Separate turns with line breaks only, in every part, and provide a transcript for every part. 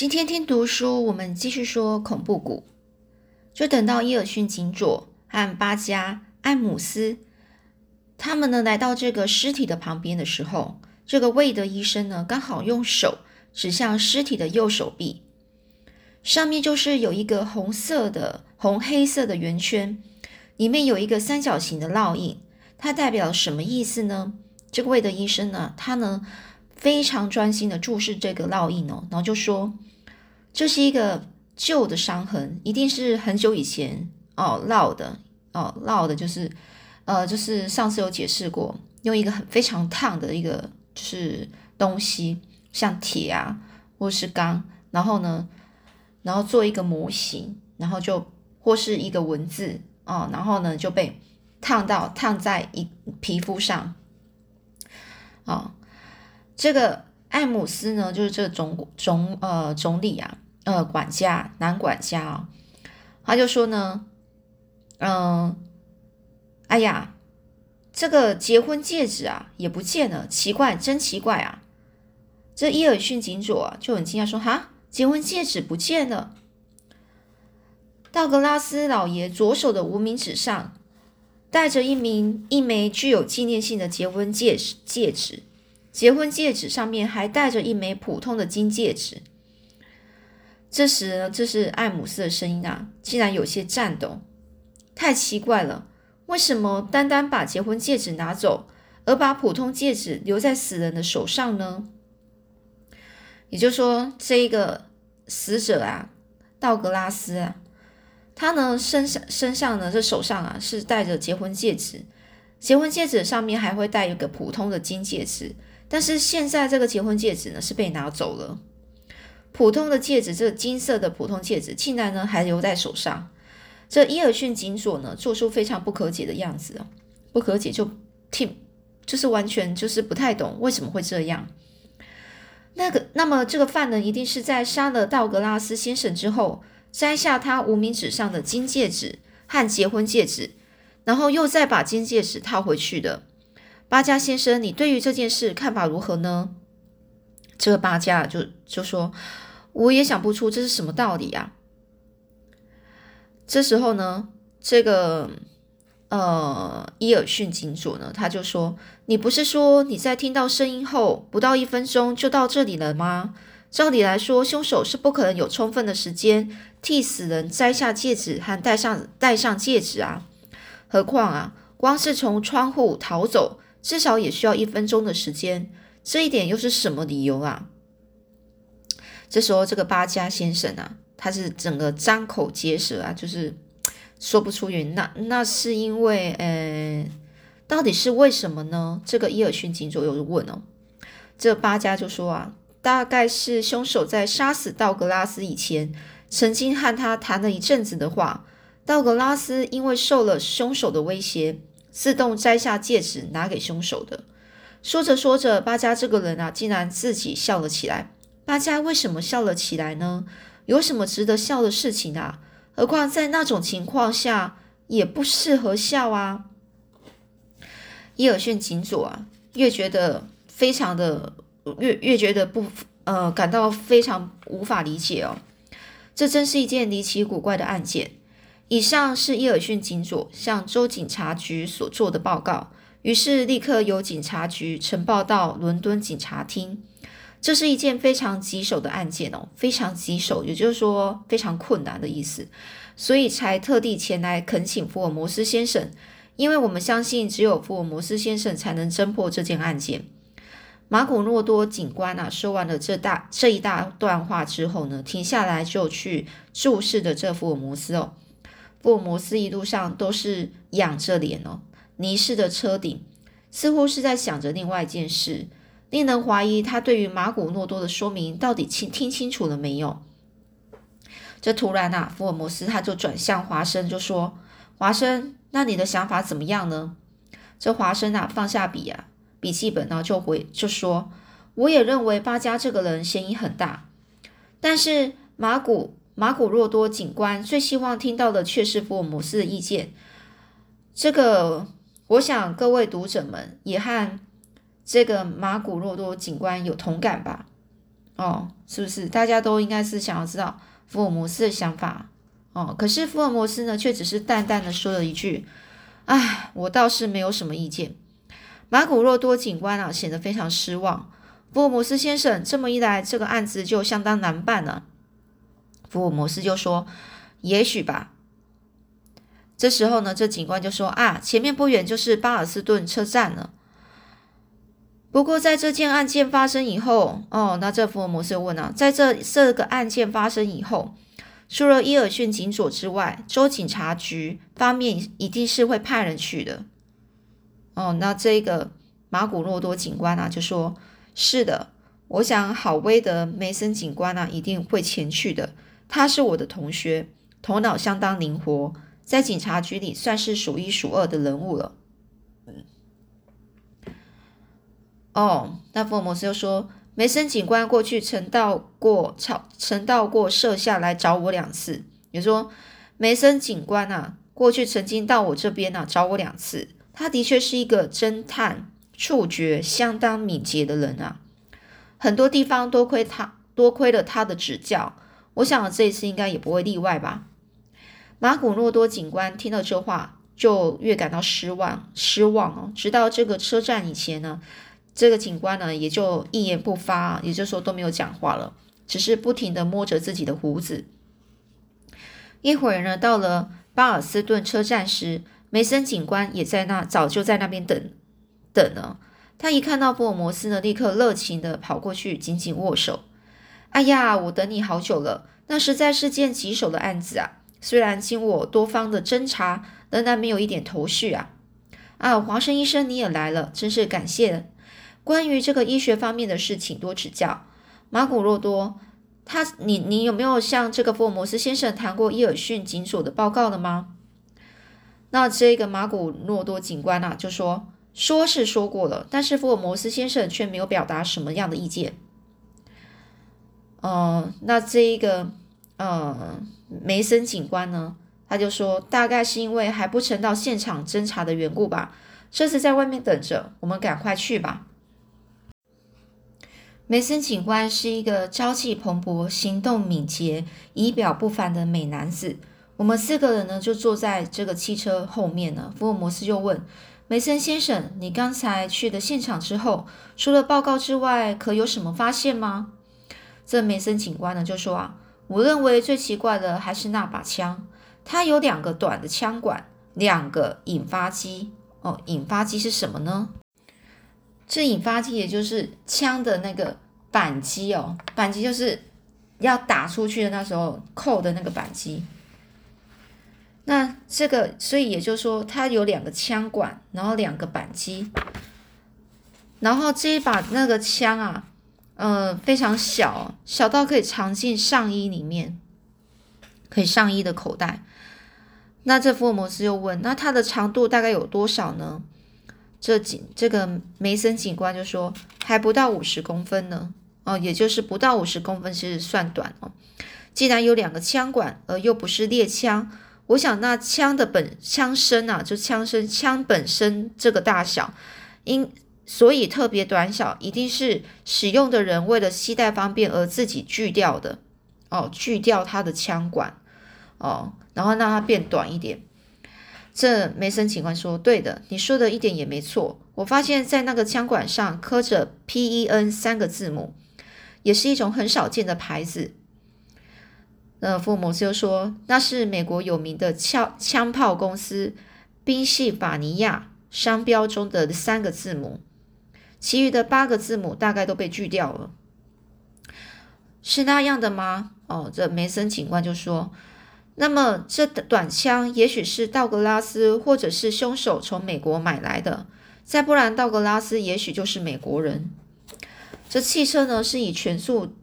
今天听读书，我们继续说恐怖谷。就等到伊尔逊警佐和巴加艾姆斯他们呢来到这个尸体的旁边的时候，这个魏德医生呢刚好用手指向尸体的右手臂，上面就是有一个红色的红黑色的圆圈，里面有一个三角形的烙印，它代表什么意思呢？这个魏德医生呢，他呢？非常专心的注视这个烙印哦，然后就说：“这是一个旧的伤痕，一定是很久以前哦烙的哦烙的，就是呃，就是上次有解释过，用一个很非常烫的一个就是东西，像铁啊或是钢，然后呢，然后做一个模型，然后就或是一个文字哦，然后呢就被烫到烫在一皮肤上，哦。”这个艾姆斯呢，就是这个总总呃总理啊，呃管家男管家啊，他就说呢，嗯，哎呀，这个结婚戒指啊也不见了，奇怪，真奇怪啊！这伊尔逊警佐啊就很惊讶说：“哈，结婚戒指不见了。”道格拉斯老爷左手的无名指上戴着一名一枚具有纪念性的结婚戒指戒指。结婚戒指上面还戴着一枚普通的金戒指。这时，这是艾姆斯的声音啊，竟然有些颤抖。太奇怪了，为什么单单把结婚戒指拿走，而把普通戒指留在死人的手上呢？也就是说，这一个死者啊，道格拉斯啊，他呢身上身上呢这手上啊是戴着结婚戒指，结婚戒指上面还会戴一个普通的金戒指。但是现在这个结婚戒指呢是被拿走了，普通的戒指，这金色的普通戒指竟然呢还留在手上。这伊尔逊警所呢做出非常不可解的样子不可解就听，就是完全就是不太懂为什么会这样。那个，那么这个犯人一定是在杀了道格拉斯先生之后，摘下他无名指上的金戒指和结婚戒指，然后又再把金戒指套回去的。巴加先生，你对于这件事看法如何呢？这个巴加就就说：“我也想不出这是什么道理啊。”这时候呢，这个呃伊尔逊警佐呢，他就说：“你不是说你在听到声音后不到一分钟就到这里了吗？照理来说，凶手是不可能有充分的时间替死人摘下戒指和戴上戴上戒指啊。何况啊，光是从窗户逃走。”至少也需要一分钟的时间，这一点又是什么理由啊？这时候，这个巴加先生啊，他是整个张口结舌啊，就是说不出原因。那那是因为，呃，到底是为什么呢？这个伊尔逊警左右问哦。这巴加就说啊，大概是凶手在杀死道格拉斯以前，曾经和他谈了一阵子的话。道格拉斯因为受了凶手的威胁。自动摘下戒指拿给凶手的。说着说着，巴加这个人啊，竟然自己笑了起来。巴加为什么笑了起来呢？有什么值得笑的事情啊？何况在那种情况下也不适合笑啊。伊尔逊警佐啊，越觉得非常的越越觉得不呃感到非常无法理解哦。这真是一件离奇古怪的案件。以上是伊尔逊警佐向州警察局所做的报告，于是立刻由警察局呈报到伦敦警察厅。这是一件非常棘手的案件哦，非常棘手，也就是说非常困难的意思，所以才特地前来恳请福尔摩斯先生，因为我们相信只有福尔摩斯先生才能侦破这件案件。马古诺多警官啊，说完了这大这一大段话之后呢，停下来就去注视着这福尔摩斯哦。福尔摩斯一路上都是仰着脸哦，泥似的车顶，似乎是在想着另外一件事，令人怀疑他对于马古诺多的说明到底听听清楚了没有。这突然啊，福尔摩斯他就转向华生，就说：“华生，那你的想法怎么样呢？”这华生啊，放下笔啊，笔记本呢，就回就说：“我也认为巴加这个人嫌疑很大，但是马古。”马古若多警官最希望听到的却是福尔摩斯的意见。这个，我想各位读者们也和这个马古若多警官有同感吧？哦，是不是？大家都应该是想要知道福尔摩斯的想法哦。可是福尔摩斯呢，却只是淡淡的说了一句：“哎，我倒是没有什么意见。”马古洛多警官啊，显得非常失望。福尔摩斯先生，这么一来，这个案子就相当难办了。福尔摩斯就说：“也许吧。”这时候呢，这警官就说：“啊，前面不远就是巴尔斯顿车站了。”不过，在这件案件发生以后，哦，那这福尔摩斯问啊，在这这个案件发生以后，除了伊尔逊警佐之外，州警察局方面一定是会派人去的。哦，那这个马古诺多警官啊，就说：“是的，我想好威德梅森警官啊，一定会前去的。他是我的同学，头脑相当灵活，在警察局里算是数一数二的人物了。”哦，那福尔摩斯又说，梅森警官过去曾到过朝，曾到过设下来找我两次。也说，梅森警官啊，过去曾经到我这边啊找我两次。他的确是一个侦探，触觉相当敏捷的人啊。很多地方多亏他，多亏了他的指教。我想这一次应该也不会例外吧。马古诺多警官听到这话，就越感到失望，失望哦。直到这个车站以前呢。这个警官呢，也就一言不发，也就是说都没有讲话了，只是不停的摸着自己的胡子。一会儿呢，到了巴尔斯顿车站时，梅森警官也在那，早就在那边等等了。他一看到福尔摩斯呢，立刻热情的跑过去，紧紧握手。哎呀，我等你好久了，那实在是件棘手的案子啊！虽然经我多方的侦查，仍然没有一点头绪啊。啊，华生医生你也来了，真是感谢。关于这个医学方面的事，请多指教。马古洛多，他，你，你有没有向这个福尔摩斯先生谈过伊尔逊警所的报告了吗？那这个马古诺多警官啊，就说说是说过了，但是福尔摩斯先生却没有表达什么样的意见。嗯，那这一个，嗯，梅森警官呢，他就说，大概是因为还不曾到现场侦查的缘故吧。车子在外面等着，我们赶快去吧。梅森警官是一个朝气蓬勃、行动敏捷、仪表不凡的美男子。我们四个人呢，就坐在这个汽车后面呢。福尔摩斯就问梅森先生：“你刚才去的现场之后，除了报告之外，可有什么发现吗？”这梅森警官呢就说：“啊，我认为最奇怪的还是那把枪，它有两个短的枪管，两个引发机。哦，引发机是什么呢？”这引发机也就是枪的那个扳机哦，扳机就是要打出去的那时候扣的那个扳机。那这个，所以也就是说，它有两个枪管，然后两个扳机，然后这一把那个枪啊，呃，非常小，小到可以藏进上衣里面，可以上衣的口袋。那这福尔摩斯又问，那它的长度大概有多少呢？这警这个梅森警官就说还不到五十公分呢，哦，也就是不到五十公分是算短哦。既然有两个枪管，而又不是猎枪，我想那枪的本枪身啊，就枪身枪本身这个大小，应所以特别短小，一定是使用的人为了携带方便而自己锯掉的哦，锯掉它的枪管哦，然后让它变短一点。这梅森警官说：“对的，你说的一点也没错。我发现，在那个枪管上刻着 ‘P.E.N’ 三个字母，也是一种很少见的牌子。”那福尔摩斯又说：“那是美国有名的枪枪炮公司宾夕法尼亚商标中的三个字母，其余的八个字母大概都被锯掉了。是那样的吗？”哦，这梅森警官就说。那么，这短枪也许是道格拉斯或者是凶手从美国买来的，再不然，道格拉斯也许就是美国人。这汽车呢，是以全速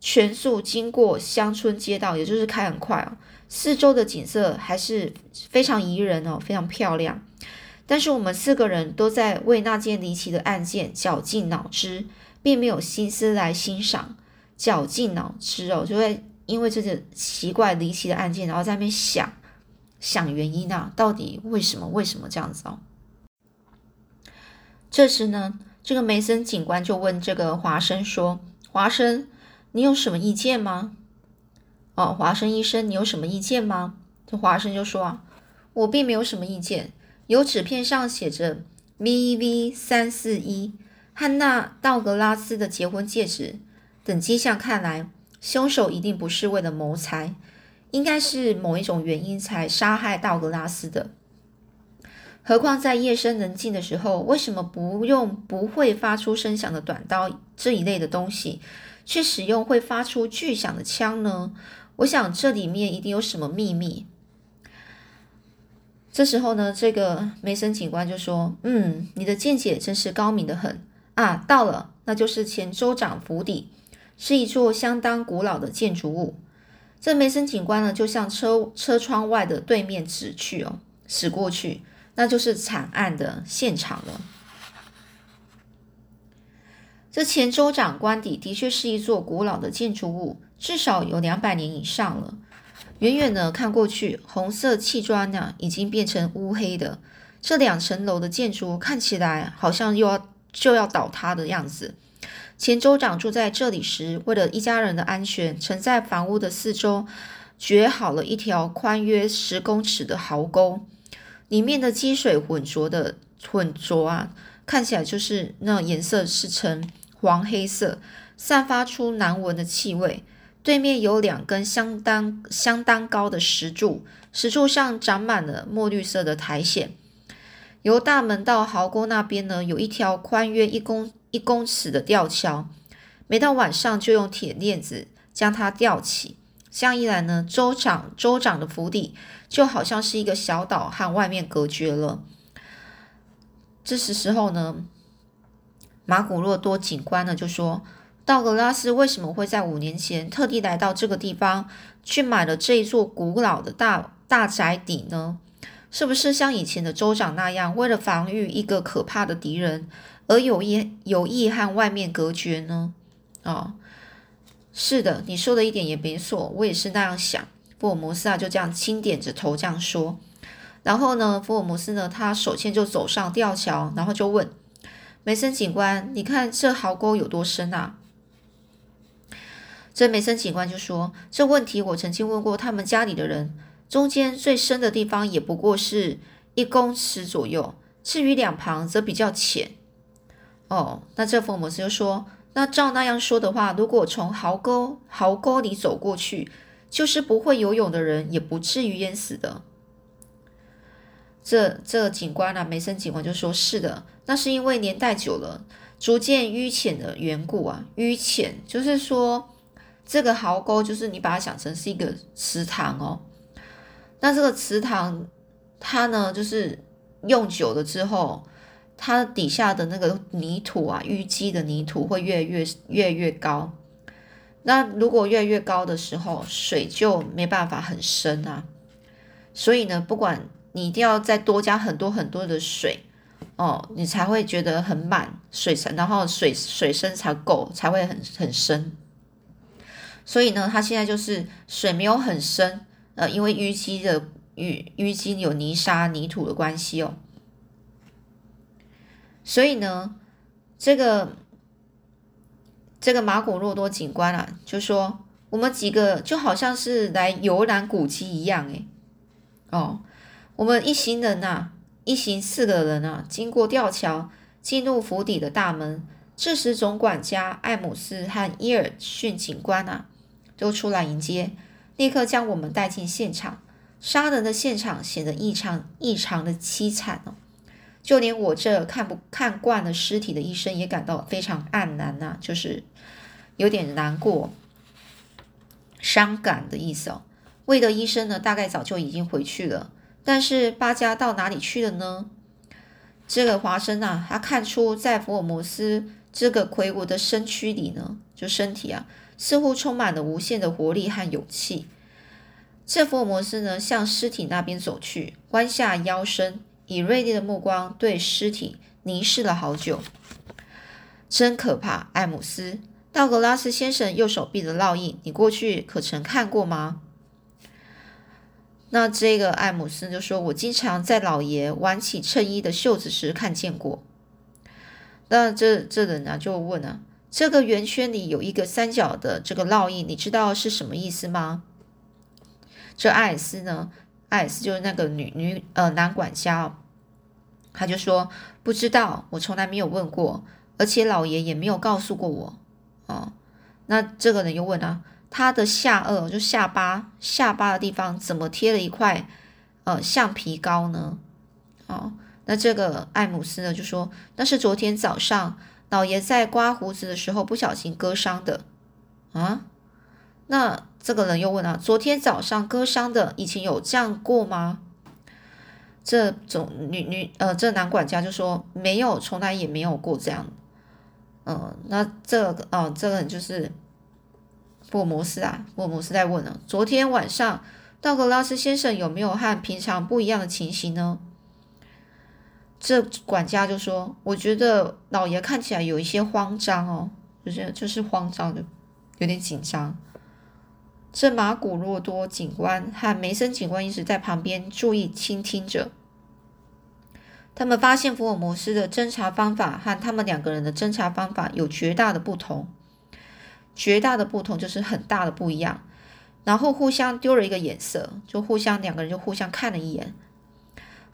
全速经过乡村街道，也就是开很快哦。四周的景色还是非常宜人哦，非常漂亮。但是我们四个人都在为那件离奇的案件绞尽脑汁，并没有心思来欣赏。绞尽脑汁哦，就会。因为这个奇怪离奇的案件，然后在那边想想原因啊，到底为什么？为什么这样子哦？这时呢，这个梅森警官就问这个华生说：“华生，你有什么意见吗？”哦，华生医生，你有什么意见吗？这华生就说：“啊，我并没有什么意见。有纸片上写着 V.V. 三四一汉娜道格拉斯的结婚戒指等迹象，看来凶手一定不是为了谋财，应该是某一种原因才杀害道格拉斯的。何况在夜深人静的时候，为什么不用不会发出声响的短刀这一类的东西，却使用会发出巨响的枪呢？”我想这里面一定有什么秘密。这时候呢，这个梅森警官就说：“嗯，你的见解真是高明的很啊！到了，那就是前州长府邸，是一座相当古老的建筑物。”这梅森警官呢，就向车车窗外的对面指去哦，驶过去，那就是惨案的现场了。这前州长官邸的确是一座古老的建筑物。至少有两百年以上了。远远的看过去，红色砌砖呢已经变成乌黑的。这两层楼的建筑看起来好像又要就要倒塌的样子。前州长住在这里时，为了一家人的安全，曾在房屋的四周掘好了一条宽约十公尺的壕沟，里面的积水浑浊的浑浊啊，看起来就是那颜色是呈黄黑色，散发出难闻的气味。对面有两根相当相当高的石柱，石柱上长满了墨绿色的苔藓。由大门到壕沟那边呢，有一条宽约一公一公尺的吊桥。每到晚上，就用铁链子将它吊起。这样一来呢，州长州长的府邸就好像是一个小岛，和外面隔绝了。这时时候呢，马古洛多警官呢就说。道格拉斯为什么会在五年前特地来到这个地方去买了这一座古老的大大宅邸呢？是不是像以前的州长那样，为了防御一个可怕的敌人而有意有意和外面隔绝呢？哦，是的，你说的一点也没错，我也是那样想。福尔摩斯啊，就这样轻点着头这样说。然后呢，福尔摩斯呢，他首先就走上吊桥，然后就问梅森警官：“你看这壕沟有多深啊？”这梅森警官就说：“这问题我曾经问过他们家里的人，中间最深的地方也不过是一公尺左右，至于两旁则比较浅。”哦，那这福尔摩斯就说：“那照那样说的话，如果从壕沟壕沟里走过去，就是不会游泳的人也不至于淹死的。”这这警官啊，梅森警官就说：“是的，那是因为年代久了，逐渐淤浅的缘故啊，淤浅就是说。”这个壕沟就是你把它想成是一个池塘哦，那这个池塘它呢，就是用久了之后，它底下的那个泥土啊，淤积的泥土会越越越越高。那如果越越高的时候，水就没办法很深啊。所以呢，不管你一定要再多加很多很多的水哦，你才会觉得很满水层，然后水水深才够，才会很很深。所以呢，它现在就是水没有很深，呃，因为淤积的淤淤积有泥沙泥土的关系哦。所以呢，这个这个马古洛多警官啊，就说我们几个就好像是来游览古迹一样，诶。哦，我们一行人呐，一行四个人啊，经过吊桥，进入府邸的大门。这时总管家艾姆斯和伊尔逊警官啊。都出来迎接，立刻将我们带进现场。杀人的现场显得异常异常的凄惨哦，就连我这看不看惯了尸体的医生也感到非常黯然呐，就是有点难过、伤感的意思哦。魏德医生呢，大概早就已经回去了，但是巴加到哪里去了呢？这个华生啊，他看出在福尔摩斯这个魁梧的身躯里呢，就身体啊。似乎充满了无限的活力和勇气。这福尔摩斯呢，向尸体那边走去，弯下腰身，以锐利的目光对尸体凝视了好久。真可怕，艾姆斯！道格拉斯先生右手臂的烙印，你过去可曾看过吗？那这个艾姆斯就说：“我经常在老爷挽起衬衣的袖子时看见过。”那这这人呢，就问啊。这个圆圈里有一个三角的这个烙印，你知道是什么意思吗？这艾尔斯呢？艾尔斯就是那个女女呃男管家，他就说不知道，我从来没有问过，而且老爷也没有告诉过我。哦，那这个人又问啊，他的下颚就下巴下巴的地方怎么贴了一块呃橡皮膏呢？哦，那这个艾姆斯呢就说那是昨天早上老爷在刮胡子的时候不小心割伤的啊。那这个人又问啊，昨天早上割伤的，以前有这样过吗？这种女女呃，这男管家就说没有，从来也没有过这样。嗯，那这个哦，这个人就是福尔摩斯啊，福尔摩斯在问了，昨天晚上道格拉斯先生有没有和平常不一样的情形呢？这管家就说，我觉得老爷看起来有一些慌张哦，就是就是慌张的，有点紧张。这马古洛多警官和梅森警官一直在旁边注意倾听着。他们发现福尔摩斯的侦查方法和他们两个人的侦查方法有绝大的不同，绝大的不同就是很大的不一样。然后互相丢了一个眼色，就互相两个人就互相看了一眼。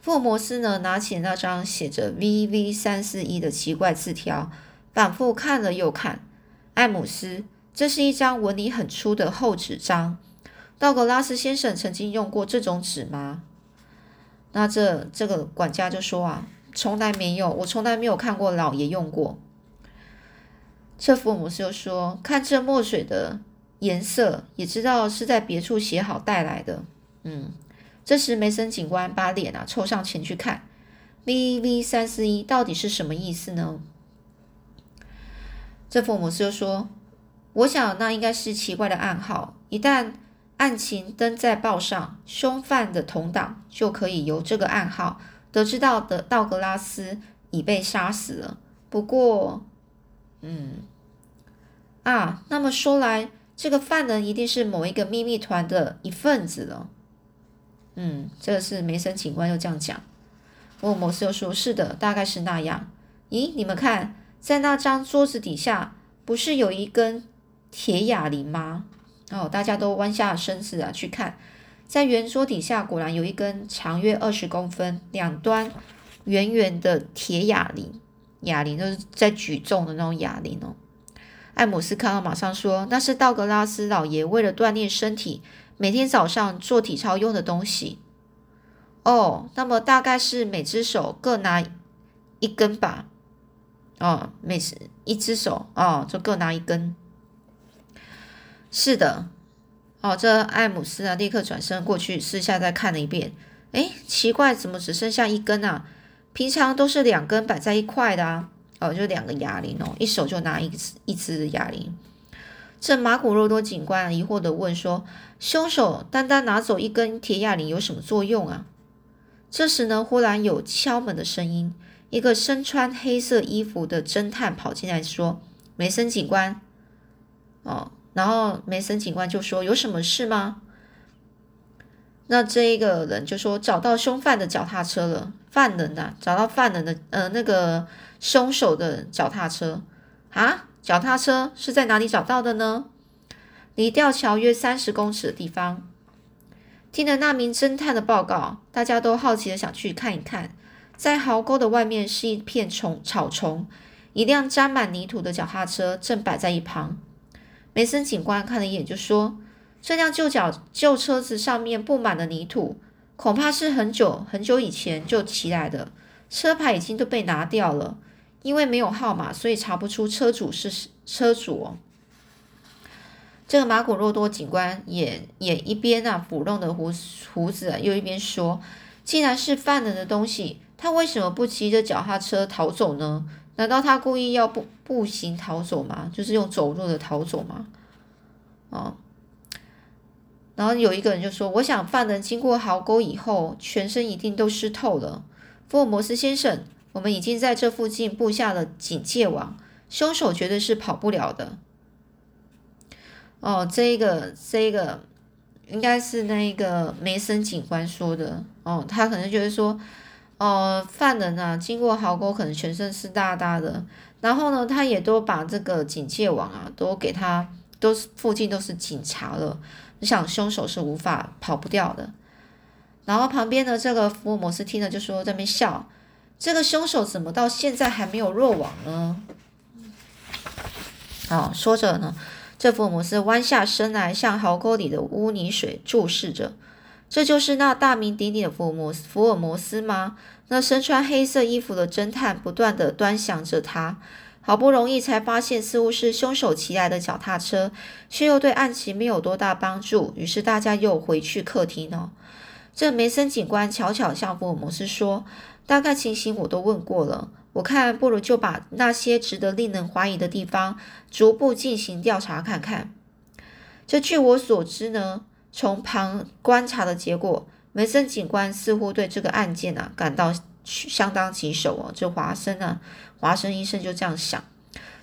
福尔摩斯呢，拿起那张写着 “V.V. 三四一”的奇怪字条，反复看了又看。艾姆斯。这是一张纹理很粗的厚纸张。道格拉斯先生曾经用过这种纸吗？那这这个管家就说啊，从来没有，我从来没有看过老爷用过。这福尔摩斯又说，看这墨水的颜色，也知道是在别处写好带来的。嗯，这时梅森警官把脸啊凑上前去看，V V 三四一到底是什么意思呢？这福姆斯又说。我想那应该是奇怪的暗号。一旦案情登在报上，凶犯的同党就可以由这个暗号得知到的道格拉斯已被杀死了。不过，嗯，啊，那么说来，这个犯人一定是某一个秘密团的一份子了。嗯，这个是梅森警官又这样讲。福尔摩斯又说：“是的，大概是那样。”咦，你们看，在那张桌子底下，不是有一根？铁哑铃吗？哦，大家都弯下身子啊，去看，在圆桌底下果然有一根长约二十公分、两端圆圆的铁哑铃。哑铃就是在举重的那种哑铃哦。艾姆斯看到，马上说：“那是道格拉斯老爷为了锻炼身体，每天早上做体操用的东西。”哦，那么大概是每只手各拿一根吧？哦，每只一只手哦，就各拿一根。是的，哦，这艾姆斯啊，立刻转身过去，私下再看了一遍。哎，奇怪，怎么只剩下一根啊？平常都是两根摆在一块的啊。哦，就两个哑铃哦，一手就拿一只一只哑铃。这马古洛多警官疑惑的问说：“凶手单单拿走一根铁哑铃有什么作用啊？”这时呢，忽然有敲门的声音，一个身穿黑色衣服的侦探跑进来说：“梅森警官，哦。”然后梅森警官就说：“有什么事吗？”那这一个人就说：“找到凶犯的脚踏车了，犯人呐，找到犯人的呃那个凶手的脚踏车啊，脚踏车是在哪里找到的呢？离吊桥约三十公尺的地方。”听了那名侦探的报告，大家都好奇的想去看一看。在壕沟的外面是一片虫草丛，一辆沾满泥土的脚踏车正摆在一旁。梅森警官看了一眼，就说：“这辆旧脚旧车子上面布满了泥土，恐怕是很久很久以前就骑来的，车牌已经都被拿掉了。因为没有号码，所以查不出车主是车主。”。这个马古洛多警官也也一边啊抚弄的胡胡子啊，又一边说：“既然是犯人的东西，他为什么不骑着脚踏车逃走呢？”难道他故意要步步行逃走吗？就是用走路的逃走吗？哦，然后有一个人就说：“我想犯人经过壕沟以后，全身一定都湿透了。”福尔摩斯先生，我们已经在这附近布下了警戒网，凶手绝对是跑不了的。哦，这个这个应该是那个梅森警官说的。哦，他可能就是说。哦，犯人啊，经过壕沟可能全身湿哒哒的，然后呢，他也都把这个警戒网啊，都给他，都是附近都是警察了。你想，凶手是无法跑不掉的。然后旁边的这个福尔摩斯听了就说在那边笑，这个凶手怎么到现在还没有落网呢？啊，说着呢，这福尔摩斯弯下身来，向壕沟里的污泥水注视着。这就是那大名鼎鼎的福尔摩斯福尔摩斯吗？那身穿黑色衣服的侦探不断的端详着他，好不容易才发现似乎是凶手骑来的脚踏车，却又对案情没有多大帮助。于是大家又回去客厅了。这梅森警官悄悄向福尔摩斯说：“大概情形我都问过了，我看不如就把那些值得令人怀疑的地方逐步进行调查看看。”这据我所知呢，从旁观察的结果，梅森警官似乎对这个案件啊感到相当棘手哦。这华生呢，华生医生就这样想。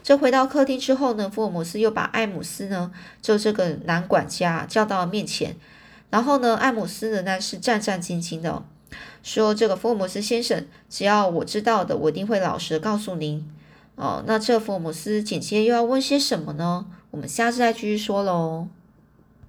这回到客厅之后呢，福尔摩斯又把艾姆斯呢，就这个男管家叫到面前。然后呢，艾姆斯仍然是战战兢兢的，说：“这个福尔摩斯先生，只要我知道的，我一定会老实的告诉您。”哦，那这福尔摩斯紧接又要问些什么呢？我们下次再继续说喽。